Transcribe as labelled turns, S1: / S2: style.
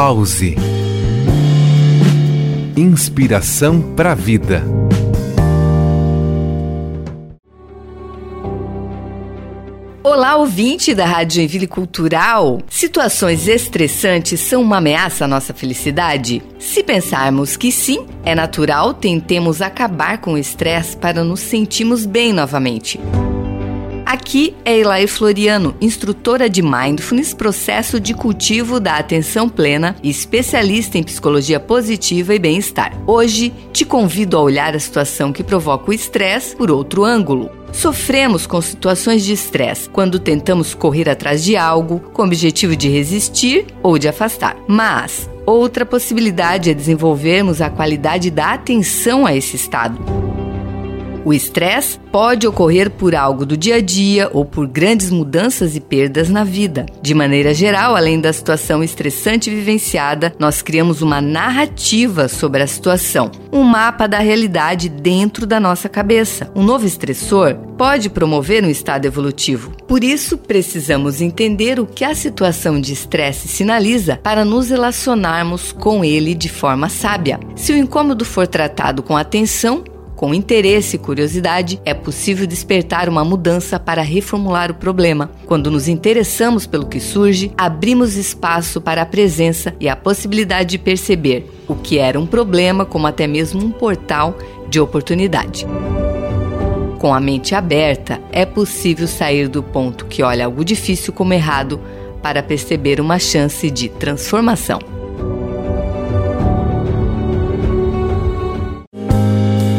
S1: Pause. Inspiração para a vida.
S2: Olá, ouvinte da Rádio Joinville Cultural. Situações estressantes são uma ameaça à nossa felicidade? Se pensarmos que sim, é natural tentemos acabar com o estresse para nos sentirmos bem novamente. Aqui é Elaine Floriano, instrutora de Mindfulness, processo de cultivo da atenção plena e especialista em psicologia positiva e bem-estar. Hoje te convido a olhar a situação que provoca o estresse por outro ângulo. Sofremos com situações de estresse quando tentamos correr atrás de algo com o objetivo de resistir ou de afastar. Mas outra possibilidade é desenvolvermos a qualidade da atenção a esse estado. O estresse pode ocorrer por algo do dia a dia ou por grandes mudanças e perdas na vida. De maneira geral, além da situação estressante vivenciada, nós criamos uma narrativa sobre a situação, um mapa da realidade dentro da nossa cabeça. Um novo estressor pode promover um estado evolutivo. Por isso, precisamos entender o que a situação de estresse sinaliza para nos relacionarmos com ele de forma sábia. Se o incômodo for tratado com atenção, com interesse e curiosidade, é possível despertar uma mudança para reformular o problema. Quando nos interessamos pelo que surge, abrimos espaço para a presença e a possibilidade de perceber o que era um problema, como até mesmo um portal de oportunidade. Com a mente aberta, é possível sair do ponto que olha algo difícil como errado para perceber uma chance de transformação.